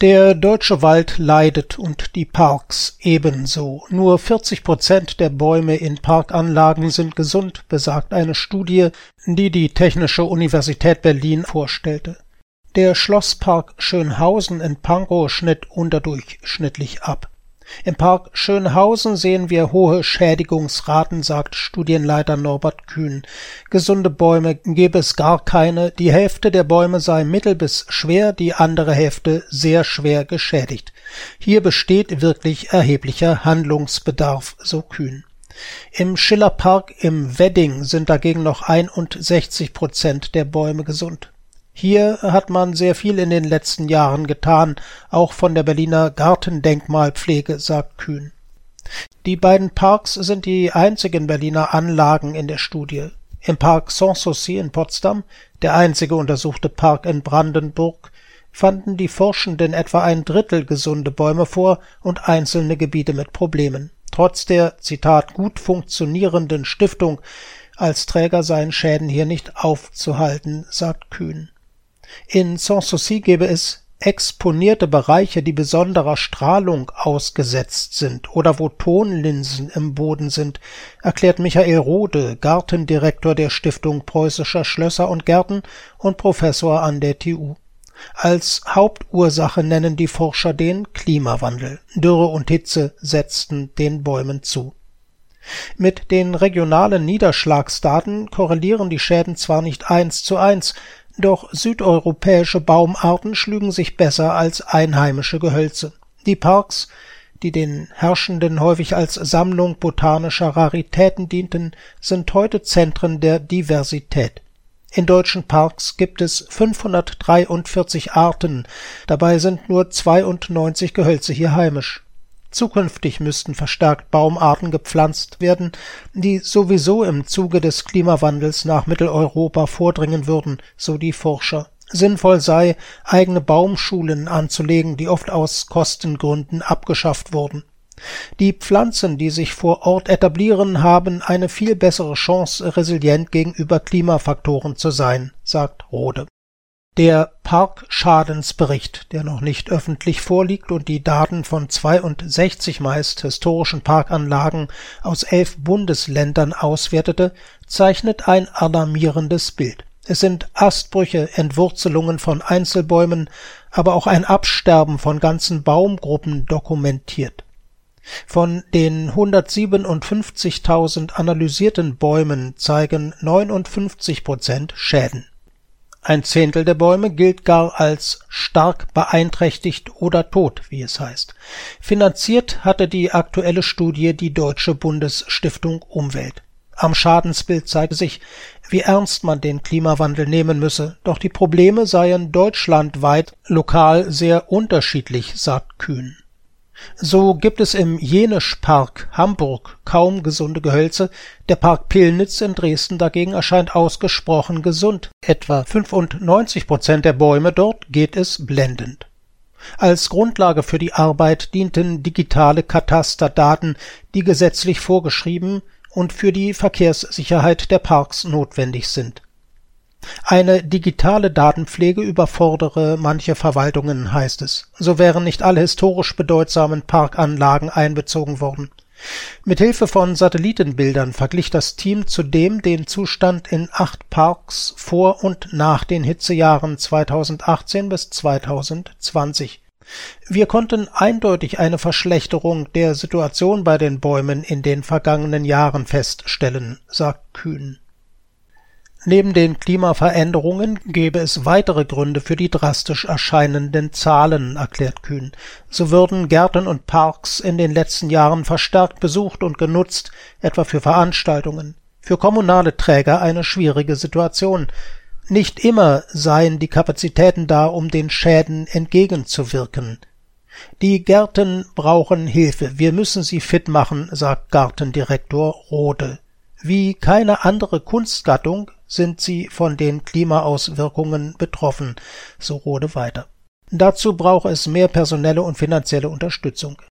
Der deutsche Wald leidet und die Parks ebenso. Nur 40 Prozent der Bäume in Parkanlagen sind gesund, besagt eine Studie, die die Technische Universität Berlin vorstellte. Der Schlosspark Schönhausen in Pankow schnitt unterdurchschnittlich ab. Im Park Schönhausen sehen wir hohe Schädigungsraten, sagt Studienleiter Norbert Kühn. Gesunde Bäume gäbe es gar keine, die Hälfte der Bäume sei mittel bis schwer, die andere Hälfte sehr schwer geschädigt. Hier besteht wirklich erheblicher Handlungsbedarf, so Kühn. Im Schillerpark im Wedding sind dagegen noch 61 Prozent der Bäume gesund. Hier hat man sehr viel in den letzten Jahren getan, auch von der Berliner Gartendenkmalpflege, sagt Kühn. Die beiden Parks sind die einzigen Berliner Anlagen in der Studie. Im Park Sanssouci in Potsdam, der einzige untersuchte Park in Brandenburg, fanden die Forschenden etwa ein Drittel gesunde Bäume vor und einzelne Gebiete mit Problemen. Trotz der, Zitat, gut funktionierenden Stiftung als Träger seien Schäden hier nicht aufzuhalten, sagt Kühn. In Sanssouci gäbe es exponierte Bereiche, die besonderer Strahlung ausgesetzt sind oder wo Tonlinsen im Boden sind, erklärt Michael Rode, Gartendirektor der Stiftung Preußischer Schlösser und Gärten und Professor an der TU. Als Hauptursache nennen die Forscher den Klimawandel. Dürre und Hitze setzten den Bäumen zu. Mit den regionalen Niederschlagsdaten korrelieren die Schäden zwar nicht eins zu eins, doch südeuropäische Baumarten schlügen sich besser als einheimische Gehölze. Die Parks, die den Herrschenden häufig als Sammlung botanischer Raritäten dienten, sind heute Zentren der Diversität. In deutschen Parks gibt es 543 Arten, dabei sind nur 92 Gehölze hier heimisch. Zukünftig müssten verstärkt Baumarten gepflanzt werden, die sowieso im Zuge des Klimawandels nach Mitteleuropa vordringen würden, so die Forscher. Sinnvoll sei, eigene Baumschulen anzulegen, die oft aus Kostengründen abgeschafft wurden. Die Pflanzen, die sich vor Ort etablieren, haben eine viel bessere Chance, resilient gegenüber Klimafaktoren zu sein, sagt Rode. Der Parkschadensbericht, der noch nicht öffentlich vorliegt und die Daten von 62 meist historischen Parkanlagen aus elf Bundesländern auswertete, zeichnet ein alarmierendes Bild. Es sind Astbrüche, Entwurzelungen von Einzelbäumen, aber auch ein Absterben von ganzen Baumgruppen dokumentiert. Von den 157.000 analysierten Bäumen zeigen 59 Prozent Schäden. Ein Zehntel der Bäume gilt gar als stark beeinträchtigt oder tot, wie es heißt. Finanziert hatte die aktuelle Studie die Deutsche Bundesstiftung Umwelt. Am Schadensbild zeige sich, wie ernst man den Klimawandel nehmen müsse, doch die Probleme seien deutschlandweit lokal sehr unterschiedlich, sagt Kühn. So gibt es im Jenischpark Hamburg kaum gesunde Gehölze, der Park Pillnitz in Dresden dagegen erscheint ausgesprochen gesund. Etwa 95 Prozent der Bäume dort geht es blendend. Als Grundlage für die Arbeit dienten digitale Katasterdaten, die gesetzlich vorgeschrieben und für die Verkehrssicherheit der Parks notwendig sind eine digitale Datenpflege überfordere manche Verwaltungen, heißt es. So wären nicht alle historisch bedeutsamen Parkanlagen einbezogen worden. Mit Hilfe von Satellitenbildern verglich das Team zudem den Zustand in acht Parks vor und nach den Hitzejahren 2018 bis 2020. Wir konnten eindeutig eine Verschlechterung der Situation bei den Bäumen in den vergangenen Jahren feststellen, sagt Kühn. Neben den Klimaveränderungen gäbe es weitere Gründe für die drastisch erscheinenden Zahlen, erklärt Kühn. So würden Gärten und Parks in den letzten Jahren verstärkt besucht und genutzt, etwa für Veranstaltungen. Für kommunale Träger eine schwierige Situation. Nicht immer seien die Kapazitäten da, um den Schäden entgegenzuwirken. Die Gärten brauchen Hilfe. Wir müssen sie fit machen, sagt Gartendirektor Rode. Wie keine andere Kunstgattung sind sie von den Klimaauswirkungen betroffen, so Rode weiter. Dazu brauche es mehr personelle und finanzielle Unterstützung.